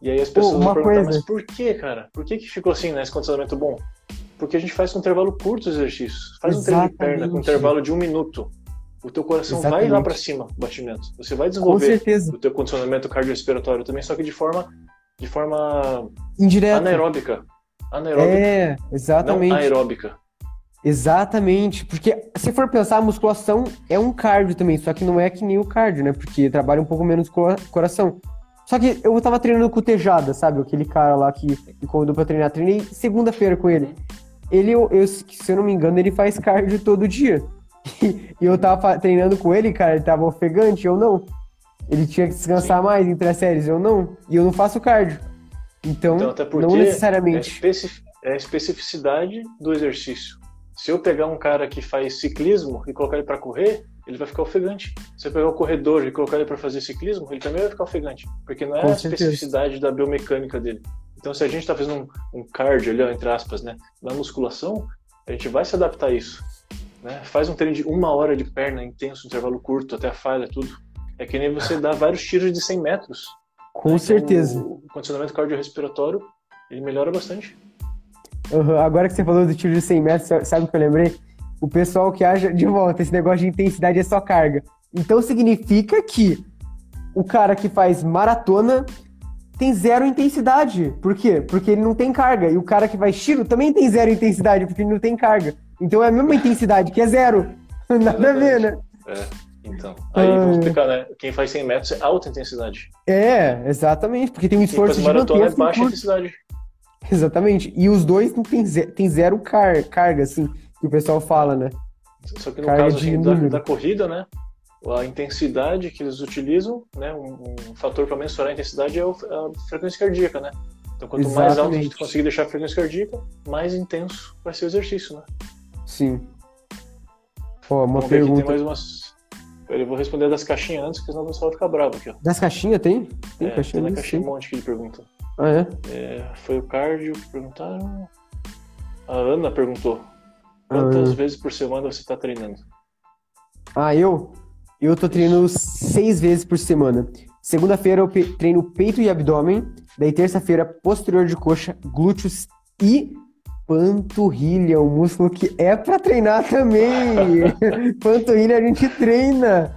E aí as pessoas uma vão perguntar: coisa. "Mas por que, cara? Por que que ficou assim, né, esse condicionamento bom?" Porque a gente faz com intervalo curto os exercícios. Faz um treino de perna com Exatamente. intervalo de um minuto. O teu coração vai lá Exatamente. para cima, o batimento. Você vai desenvolver o teu condicionamento cardiorrespiratório também, só que de forma de forma Indireto. anaeróbica. Anaeróbica, É, não exatamente. aeróbica. Exatamente. Porque se for pensar, a musculação é um cardio também, só que não é que nem o cardio, né? Porque trabalha um pouco menos com o coração. Só que eu tava treinando com o Tejada, sabe? Aquele cara lá que me convidou pra treinar. Treinei segunda-feira com ele. Ele, eu, eu- se eu não me engano, ele faz cardio todo dia. E eu tava treinando com ele, cara, ele tava ofegante, eu não. Ele tinha que descansar mais entre as séries, eu não. E eu não faço cardio. Então, Então, não é, necessariamente. especi- é a especificidade do exercício. Se eu pegar um cara que faz ciclismo e colocar ele para correr, ele vai ficar ofegante. Se eu pegar o corredor e colocar ele para fazer ciclismo, ele também vai ficar ofegante, porque não é Com a certeza. especificidade da biomecânica dele. Então, se a gente está fazendo um, um cardio ali, entre aspas, né, na musculação, a gente vai se adaptar a isso. Né? Faz um treino de uma hora de perna intenso, intervalo curto, até a falha, tudo. É que nem você dá vários tiros de 100 metros. Com Então, certeza. O condicionamento cardiorrespiratório, ele melhora bastante. Uhum. Agora que você falou do tiro de 100 metros, sa- sabe o que eu lembrei? O pessoal que acha, de volta, esse negócio de intensidade é só carga. Então significa que o cara que faz maratona tem zero intensidade. Por quê? Porque ele não tem carga. E o cara que faz tiro também tem zero intensidade, porque ele não tem carga. Então é a mesma intensidade, que é zero. Nada a ver, né? É, então. Aí Ah. vamos explicar, né? Quem faz 100 metros é alta intensidade. É, exatamente, porque tem um Quem faz esforço maratona é baixa intensidade. Exatamente. E os dois não tem, ze- tem zero car carga, assim, que o pessoal fala, né? Só que no Carga caso assim, da, da corrida, né? A intensidade que eles utilizam, né? Um, um fator para mensurar a intensidade é o- a frequência cardíaca, né? Então, quanto mais alto Exatamente. tu conseguir deixar a frequência cardíaca, mais intenso vai ser o exercício, né? Sim. Ó, uma Vamos ver pergunta. mais umas. Eu vou responder das caixinhas antes, porque senão o pessoal vai ficar bravo aqui, ó. Das caixinhas tem? Tem É, caixinha? tem na caixinha um monte que ele pergunta. Ah, é? É, foi o cardio que perguntaram. A Ana perguntou: quantas Ah. vezes por semana você está treinando? Ah, eu? Eu tô treinando seis vezes por semana. Segunda-feira eu treino peito e abdômen. Daí terça-feira, posterior de coxa, glúteos e panturrilha, um músculo que é pra treinar também. panturrilha a gente treina.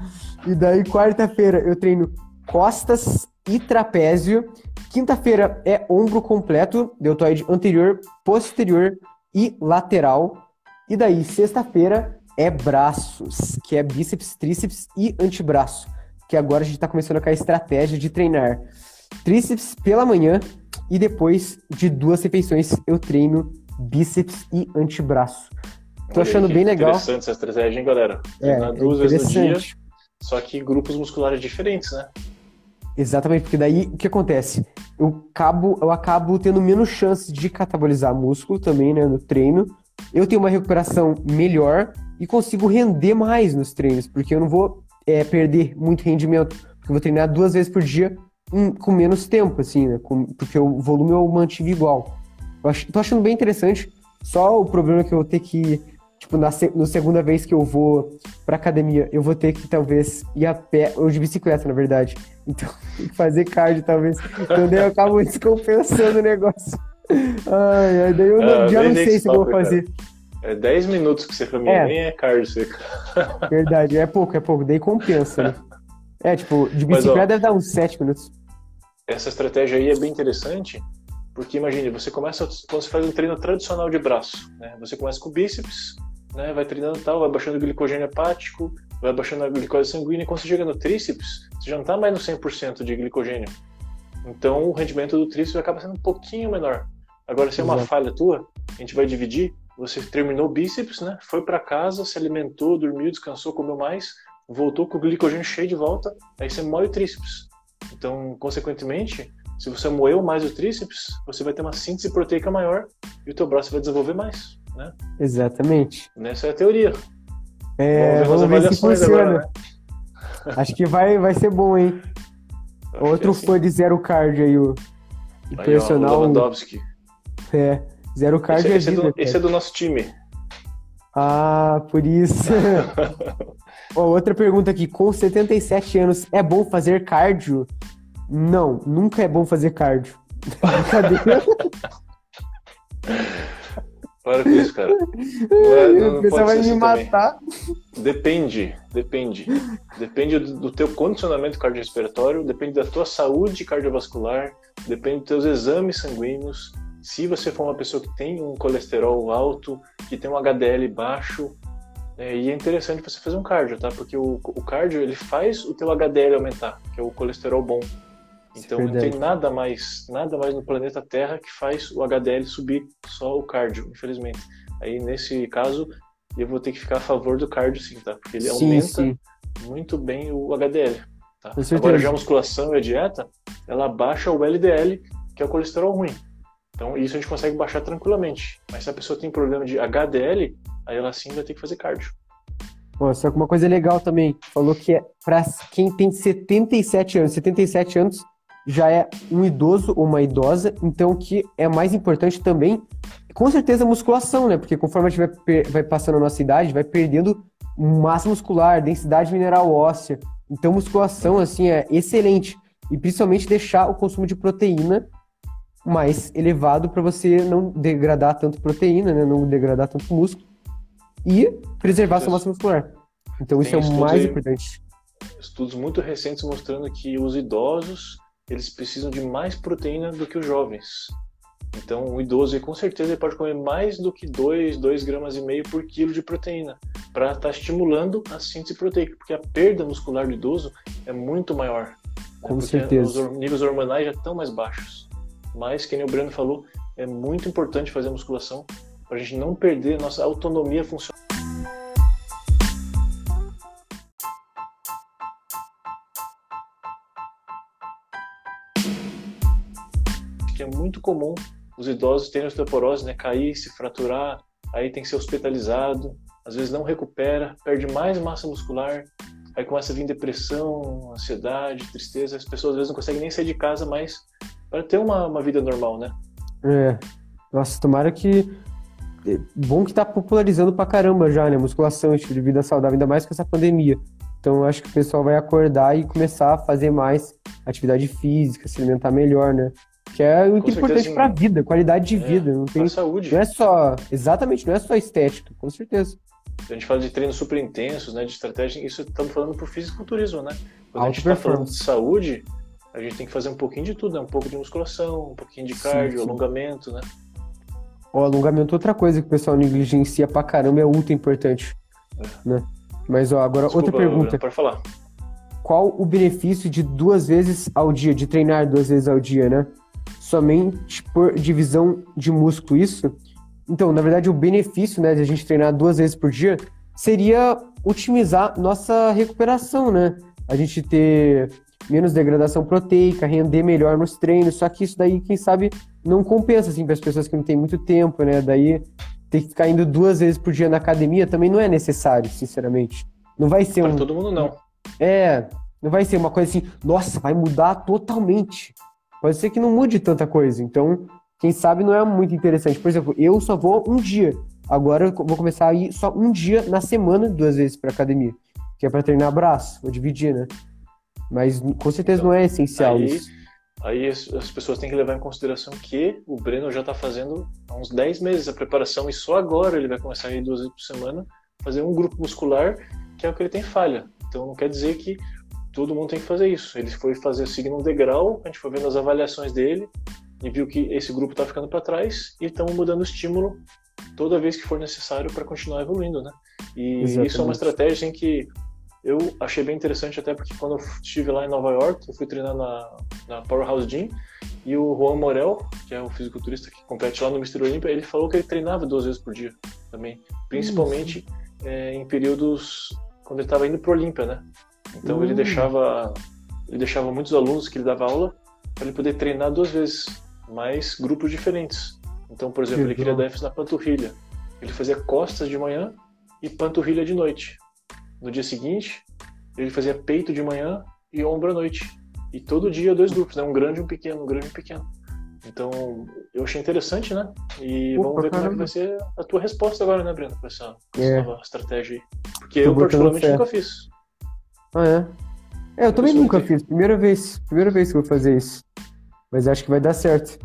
E daí quarta-feira eu treino costas e trapézio. Quinta-feira é ombro completo, deltoide anterior, posterior e lateral. E daí sexta-feira é braços, que é bíceps, tríceps e antebraço. Que agora a gente tá começando com a estratégia de treinar tríceps pela manhã e depois de duas refeições eu treino bíceps e antebraço. Tô achando bem legal. Interessante essa estratégia, hein, galera? É, Treinar é duas vezes no dia, só que grupos musculares diferentes, né? Exatamente, porque daí o que acontece? Eu acabo, eu acabo tendo menos chances de catabolizar músculo também, né, no treino. Eu tenho uma recuperação melhor e consigo render mais nos treinos, porque eu não vou é, perder muito rendimento, porque eu vou treinar duas vezes por dia com menos tempo, assim, né? com- porque o volume eu mantive igual. Eu ach- tô achando bem interessante, só o problema é que eu vou ter que, tipo, na no segunda vez que eu vou pra academia, eu vou ter que talvez ir a pé, ou de bicicleta, na verdade. Então, tem que fazer cardio, talvez. Então, daí eu acabo descompensando o negócio. Ai, ai, daí eu não- Ah, já não sei se eu vou cara. fazer. É 10 minutos que você caminha, É. nem é cardio seca. Verdade, é pouco, é pouco. Daí compensa, né? É, tipo, de Mas, ó, bicicleta deve dar uns 7 minutos. Essa estratégia aí é bem interessante, porque imagine, você começa quando você faz um treino tradicional de braço, né? Você começa com bíceps, né? Vai treinando tal, vai baixando o glicogênio hepático, vai baixando a glicose sanguínea e quando você chega no tríceps, você já não está mais no 100% de glicogênio. Então o rendimento do tríceps acaba sendo um pouquinho menor. Agora, se é uma falha tua, a gente vai dividir. Você terminou o bíceps, né? Foi para casa, se alimentou, dormiu, descansou, comeu mais, voltou com o glicogênio cheio de volta, aí você moe o tríceps. Então, consequentemente, se você moeu mais o tríceps, você vai ter uma síntese proteica maior e o teu braço vai desenvolver mais, né? Exatamente. Essa é a teoria. É, vamos ver, vamos ver se funciona. Agora, né? Acho que vai, vai ser bom, hein? Outro é assim. fã de zero card aí, o, aí, personal. Ó, o Lewandowski. É, zero card esse, é esse, vida, é do, esse é do nosso time. Ah, por isso. Ó, outra pergunta aqui. Com 77 anos, é bom fazer cardio? Não, nunca é bom fazer cardio. Brincadeira. Para com isso, cara. Não é, não, o pessoal vai me assim matar. Também. Depende, depende. Depende do, do teu condicionamento cardiorrespiratório, depende da tua saúde cardiovascular, depende dos teus exames sanguíneos. Se você for uma pessoa que tem um colesterol alto, que tem um HDL baixo, é, e é interessante você fazer um cardio, tá? Porque o, o cardio ele faz o teu HDL aumentar, que é o colesterol bom. Então não tem nada mais, nada mais no planeta Terra que faz o HDL subir, só o cardio, infelizmente. Aí nesse caso eu vou ter que ficar a favor do cardio sim, tá? Porque ele sim, aumenta sim. muito bem o HDL. Tá? Agora já a musculação e a dieta, ela baixa o LDL, que é o colesterol ruim. Então isso a gente consegue baixar tranquilamente. Mas se a pessoa tem problema de HDL, aí ela sim vai ter que fazer cardio. Pô, só que uma coisa legal também, falou que é para quem tem 77 anos, 77 anos já é um idoso ou uma idosa, então o que é mais importante também, com certeza, musculação, né? Porque conforme a gente vai, vai passando a nossa idade, vai perdendo massa muscular, densidade mineral óssea. Então, musculação, assim, é excelente. E principalmente deixar o consumo de proteína mais elevado para você não degradar tanto proteína, né? Não degradar tanto músculo. E preservar sua massa muscular. Então, Tem isso é o mais aí, importante. Estudos muito recentes mostrando que os idosos eles precisam de mais proteína do que os jovens. Então, o idoso, com certeza, ele pode comer mais do que 2, 2 gramas e meio por quilo de proteína, para estar tá estimulando a síntese proteica, porque a perda muscular do idoso é muito maior. Né? Com né? certeza. Os níveis hormonais já estão mais baixos. Mas, como o Breno falou, é muito importante fazer musculação para a gente não perder a nossa autonomia funcional. É muito comum os idosos terem osteoporose, né? Cair, se fraturar, aí tem que ser hospitalizado, às vezes não recupera, perde mais massa muscular, aí começa a vir depressão, ansiedade, tristeza. As pessoas às vezes não conseguem nem sair de casa mais para ter uma, uma vida normal, né? É. Nossa, tomara que. É bom que tá popularizando pra caramba já, né? Musculação, estilo de vida saudável, ainda mais com essa pandemia. Então acho que o pessoal vai acordar e começar a fazer mais atividade física, se alimentar melhor, né? Que é muito importante para a vida, qualidade de é, vida. Não tem saúde. Não é só. Exatamente, não é só estética, com certeza. A gente fala de treinos super intensos, né? De estratégia, isso estamos falando pro fisiculturismo, né? Quando a gente está falando de saúde, a gente tem que fazer um pouquinho de tudo, né? Um pouco de musculação, um pouquinho de cardio, sim, sim. alongamento, né? O alongamento, outra coisa que o pessoal negligencia pra caramba, é ultra importante. É. Né? Mas, ó, agora, Desculpa, outra pergunta. Pode falar. Qual o benefício de duas vezes ao dia, de treinar duas vezes ao dia, né? Somente por divisão de músculo, isso? Então, na verdade, o benefício né, de a gente treinar duas vezes por dia seria otimizar nossa recuperação, né? A gente ter menos degradação proteica, render melhor nos treinos, só que isso daí, quem sabe, não compensa, assim, para as pessoas que não têm muito tempo, né? Daí, ter que ficar indo duas vezes por dia na academia também não é necessário, sinceramente. Não vai ser para um... todo mundo, não. É, não vai ser uma coisa assim, nossa, vai mudar totalmente pode ser que não mude tanta coisa. Então, quem sabe não é muito interessante. Por exemplo, eu só vou um dia. Agora eu vou começar a ir só um dia na semana, duas vezes para academia, que é para treinar braço, vou dividir, né? Mas com certeza então, não é essencial aí, isso. Aí as pessoas têm que levar em consideração que o Breno já está fazendo há uns 10 meses a preparação e só agora ele vai começar a ir duas vezes por semana fazer um grupo muscular que é o que ele tem falha. Então não quer dizer que todo mundo tem que fazer isso. Ele foi fazer seguindo um degrau, a gente foi vendo as avaliações dele e viu que esse grupo está ficando para trás e estamos mudando o estímulo toda vez que for necessário para continuar evoluindo, né? E Exatamente. isso é uma estratégia em que eu achei bem interessante até porque quando eu estive lá em Nova York, eu fui treinar na, na Powerhouse Gym e o Juan Morel, que é o fisiculturista que compete lá no Mr. Olympia, ele falou que ele treinava duas vezes por dia também, principalmente é, em períodos quando ele estava indo pro Olímpia, né? Então ele hum. deixava ele deixava muitos alunos que ele dava aula para ele poder treinar duas vezes, mais grupos diferentes. Então, por exemplo, ele queria dar ênfase na panturrilha. Ele fazia costas de manhã e panturrilha de noite. No dia seguinte, ele fazia peito de manhã e ombro à noite. E todo dia dois grupos, né? Um grande e um pequeno, um grande e um pequeno. Então, eu achei interessante, né? E Opa, vamos ver como é que vai ser a tua resposta agora, né, Breno, com essa, é. nova estratégia aí. Porque Tô eu, particularmente, nunca fiz. Ah, é? É, eu também nunca fiz. Primeira vez. Primeira vez que eu vou fazer isso. Mas acho que vai dar certo.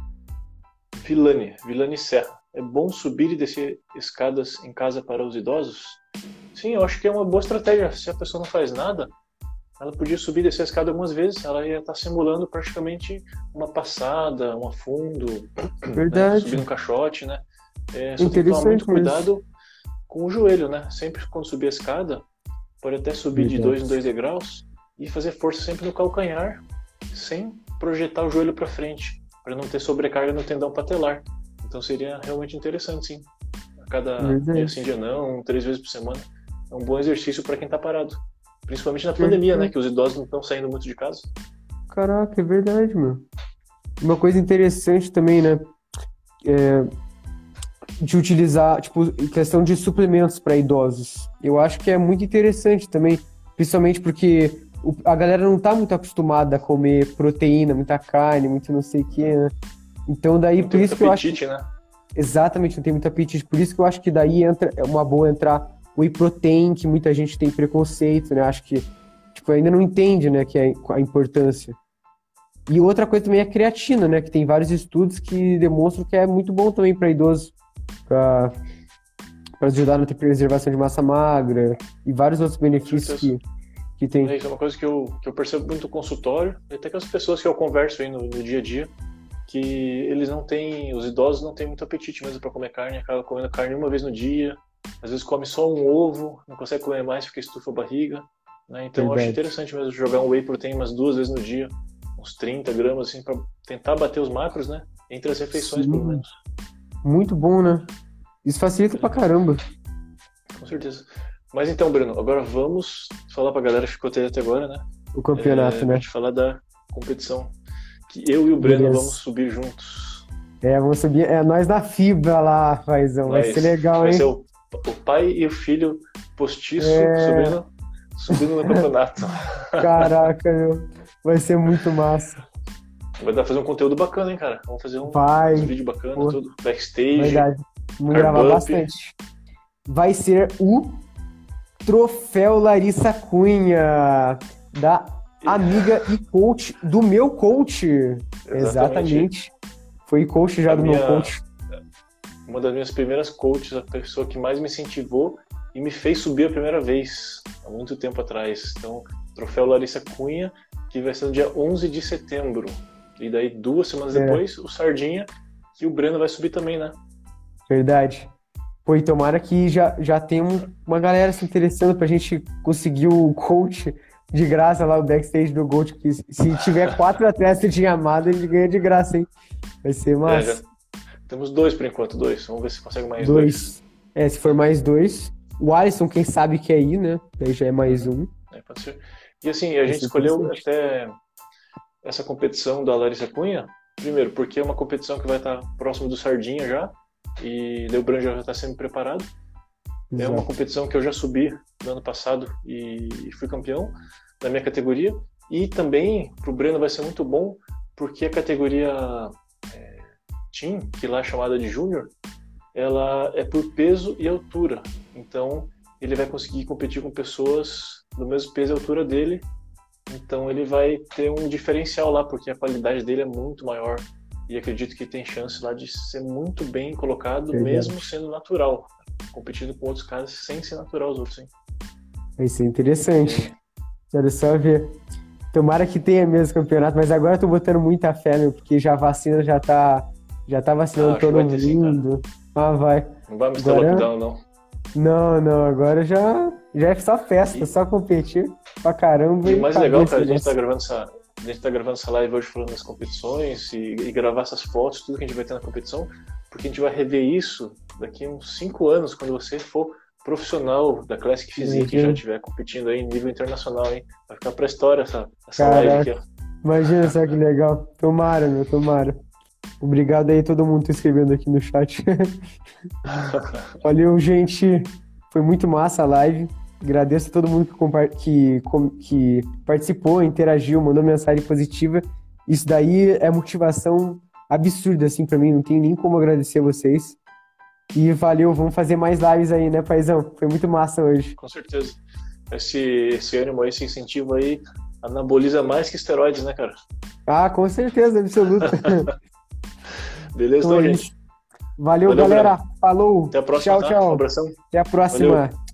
Vilani, Vilani Serra. É bom subir e descer escadas em casa para os idosos? Sim, eu acho que é uma boa estratégia. Se a pessoa não faz nada, ela podia subir e descer a escada algumas vezes. Ela ia estar simulando praticamente uma passada, um afundo. Né? Verdade. Né? Subir um caixote, né? É, só tem que tomar muito cuidado com o joelho, né? Sempre quando subir a escada, pode até subir Verdade. de dois em dois degraus e fazer força sempre no calcanhar, sem projetar o joelho para frente, para não ter sobrecarga no tendão patelar. Então seria realmente interessante, sim. A cada Verdade. dia sim, dia não, três vezes por semana. É um bom exercício para quem está parado. Principalmente na pandemia, né? Que os idosos não estão saindo muito de casa. Caraca, é verdade, meu. Uma coisa interessante também, né? É, de utilizar, tipo, questão de suplementos para idosos. Eu acho que é muito interessante também, principalmente porque a galera não tá muito acostumada a comer proteína, muita carne, muito não sei o que, né? Então daí não por isso que apetite, eu acho. Né? Exatamente, não tem muito apetite. Por isso que eu acho que daí entra é uma boa entrar whey protein, que muita gente tem preconceito, né? Acho que tipo, ainda não entende, né, que é a importância. E outra coisa também é a creatina, né? Que tem vários estudos que demonstram que é muito bom também para idosos, para ajudar na preservação de massa magra e vários outros benefícios que, que tem. É, isso é uma coisa que eu, que eu percebo muito no consultório, e até com as pessoas que eu converso aí no, no dia a dia, que eles não têm, os idosos não têm muito apetite mesmo para comer carne, acaba comendo carne uma vez no dia, às vezes come só um ovo, não consegue comer mais porque estufa a barriga. Né? Então Verdade. eu acho interessante mesmo jogar um whey protein umas duas vezes no dia, uns 30 gramas, assim, para tentar bater os macros, né? Entre as refeições, Sim. pelo menos. Muito bom, né? Isso facilita pra caramba. Com certeza. Mas então, Bruno, agora vamos falar pra galera que ficou até agora, né? O campeonato, é, né? Falar da competição. Que eu e o Breno Beleza. vamos subir juntos. É, vamos subir. É nós da fibra lá, Faizão. Vai ser legal, vai hein? Ser o o pai e o filho postiço é... subindo, subindo no campeonato. Caraca, meu. Vai ser muito massa. Vai dar pra fazer um conteúdo bacana, hein, cara? Vamos fazer um, Vai. um vídeo bacana, Pô. tudo. Backstage. Verdade. Vamos gravar bastante. Vai ser o Troféu Larissa Cunha, da amiga e coach do meu coach. Exatamente. Exatamente. Foi coach já a do minha... meu coach uma das minhas primeiras coaches, a pessoa que mais me incentivou e me fez subir a primeira vez, há muito tempo atrás. Então, troféu Larissa Cunha, que vai ser no dia 11 de setembro. E daí, duas semanas é. depois, o Sardinha, que o Breno vai subir também, né? Verdade. Pô, e tomara que já, já tem uma galera se interessando pra gente conseguir o coach de graça lá, o backstage do Gold, que se tiver quatro atletas de amada, ele ganha de graça, hein? Vai ser massa. É, temos dois por enquanto, dois. Vamos ver se consegue mais dois. dois. É, se for mais dois. O Alisson, quem sabe quer ir, né? Daí já é mais um. É, pode ser. E assim, a gente escolheu até essa competição da Larissa Cunha, primeiro, porque é uma competição que vai estar próximo do Sardinha já, e o Branco já está sendo preparado. Exato. É uma competição que eu já subi no ano passado e fui campeão da minha categoria. E também para o Breno vai ser muito bom, porque a categoria team, que lá é chamada de júnior, ela é por peso e altura. Então, ele vai conseguir competir com pessoas do mesmo peso e altura dele. Então, ele vai ter um diferencial lá, porque a qualidade dele é muito maior. E acredito que tem chance lá de ser muito bem colocado, mesmo sendo natural. Competindo com outros caras sem ser natural os outros, hein? Vai ser interessante. Quero só ver. Tomara que tenha mesmo campeonato, mas agora eu tô botando muita fé, meu, porque já a vacina já tá já tá vacinando ah, todo mundo. Sim, ah, vai. Não vai mais agora... ter lockdown, não. Não, não, agora já Já é só festa, só competir pra caramba. E o mais legal, cara, a gente tá gravando essa, a gente tá gravando essa live hoje falando das competições e, e, gravar essas fotos, tudo que a gente vai ter na competição, porque a gente vai rever isso daqui a uns 5 anos, quando você for profissional da Classic Physique e já estiver competindo aí em nível internacional, hein? Vai ficar pra história essa, essa live aqui, ó. Imagina só que legal. Tomara, meu, tomara. Obrigado aí todo mundo que tá escrevendo aqui no chat. Valeu, gente. Foi muito massa a live. Agradeço a todo mundo que, que, que participou, interagiu, mandou mensagem positiva. Isso daí é motivação absurda, assim, para mim. Não tenho nem como agradecer a vocês. E valeu, vamos fazer mais lives aí, né, paizão? Foi muito massa hoje. Com certeza. Esse, esse ânimo aí, esse incentivo aí, anaboliza mais que esteroides, né, cara? Ah, com certeza, absoluta. Beleza, então, gente. Valeu, Valeu galera. Falou. Até a próxima. Tchau, tá? tchau. Um abração. Até a próxima. Valeu.